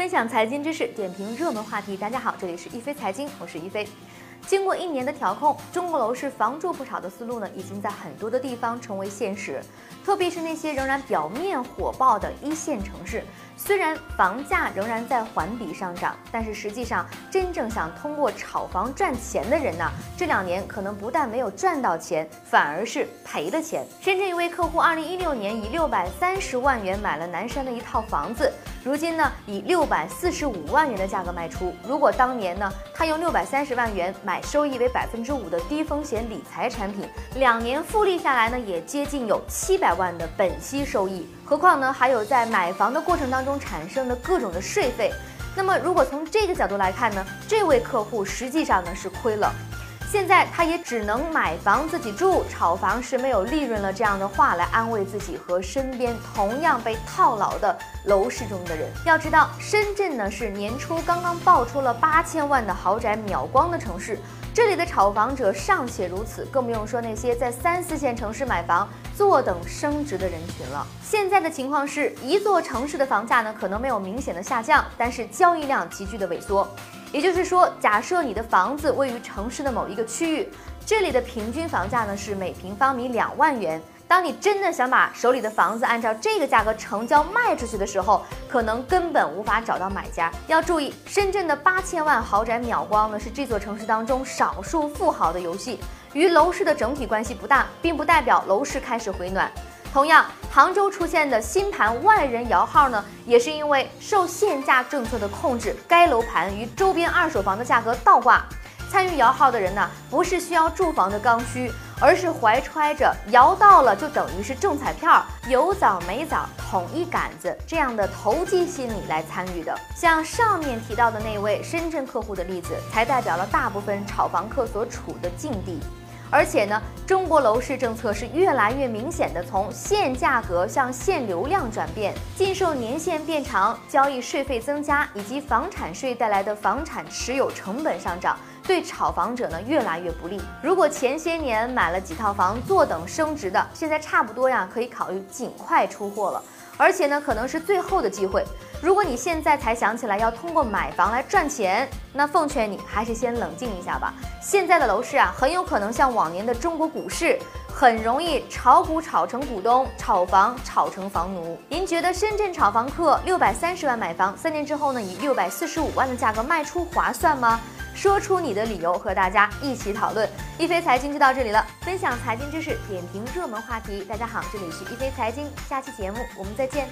分享财经知识，点评热门话题。大家好，这里是一飞财经，我是一飞。经过一年的调控，中国楼市房住不炒的思路呢，已经在很多的地方成为现实。特别是那些仍然表面火爆的一线城市，虽然房价仍然在环比上涨，但是实际上真正想通过炒房赚钱的人呢，这两年可能不但没有赚到钱，反而是赔了钱。深圳一位客户，二零一六年以六百三十万元买了南山的一套房子，如今呢以六百四十五万元的价格卖出。如果当年呢他用六百三十万元买收益为百分之五的低风险理财产品，两年复利下来呢也接近有七百。万的本息收益，何况呢还有在买房的过程当中产生的各种的税费。那么如果从这个角度来看呢，这位客户实际上呢是亏了。现在他也只能买房自己住，炒房是没有利润了这样的话来安慰自己和身边同样被套牢的楼市中的人。要知道，深圳呢是年初刚刚爆出了八千万的豪宅秒光的城市。这里的炒房者尚且如此，更不用说那些在三四线城市买房、坐等升值的人群了。现在的情况是一座城市的房价呢，可能没有明显的下降，但是交易量急剧的萎缩。也就是说，假设你的房子位于城市的某一个区域，这里的平均房价呢是每平方米两万元。当你真的想把手里的房子按照这个价格成交卖出去的时候，可能根本无法找到买家。要注意，深圳的八千万豪宅秒光呢，是这座城市当中少数富豪的游戏，与楼市的整体关系不大，并不代表楼市开始回暖。同样，杭州出现的新盘万人摇号呢，也是因为受限价政策的控制，该楼盘与周边二手房的价格倒挂。参与摇号的人呢，不是需要住房的刚需，而是怀揣着摇到了就等于是中彩票，有枣没枣统一杆子这样的投机心理来参与的。像上面提到的那位深圳客户的例子，才代表了大部分炒房客所处的境地。而且呢，中国楼市政策是越来越明显的从限价格向限流量转变，禁售年限变长、交易税费增加以及房产税带来的房产持有成本上涨，对炒房者呢越来越不利。如果前些年买了几套房坐等升值的，现在差不多呀可以考虑尽快出货了。而且呢，可能是最后的机会。如果你现在才想起来要通过买房来赚钱，那奉劝你还是先冷静一下吧。现在的楼市啊，很有可能像往年的中国股市，很容易炒股炒成股东，炒房炒成房奴。您觉得深圳炒房客六百三十万买房，三年之后呢，以六百四十五万的价格卖出，划算吗？说出你的理由，和大家一起讨论。一飞财经就到这里了，分享财经知识，点评热门话题。大家好，这里是一飞财经，下期节目我们再见。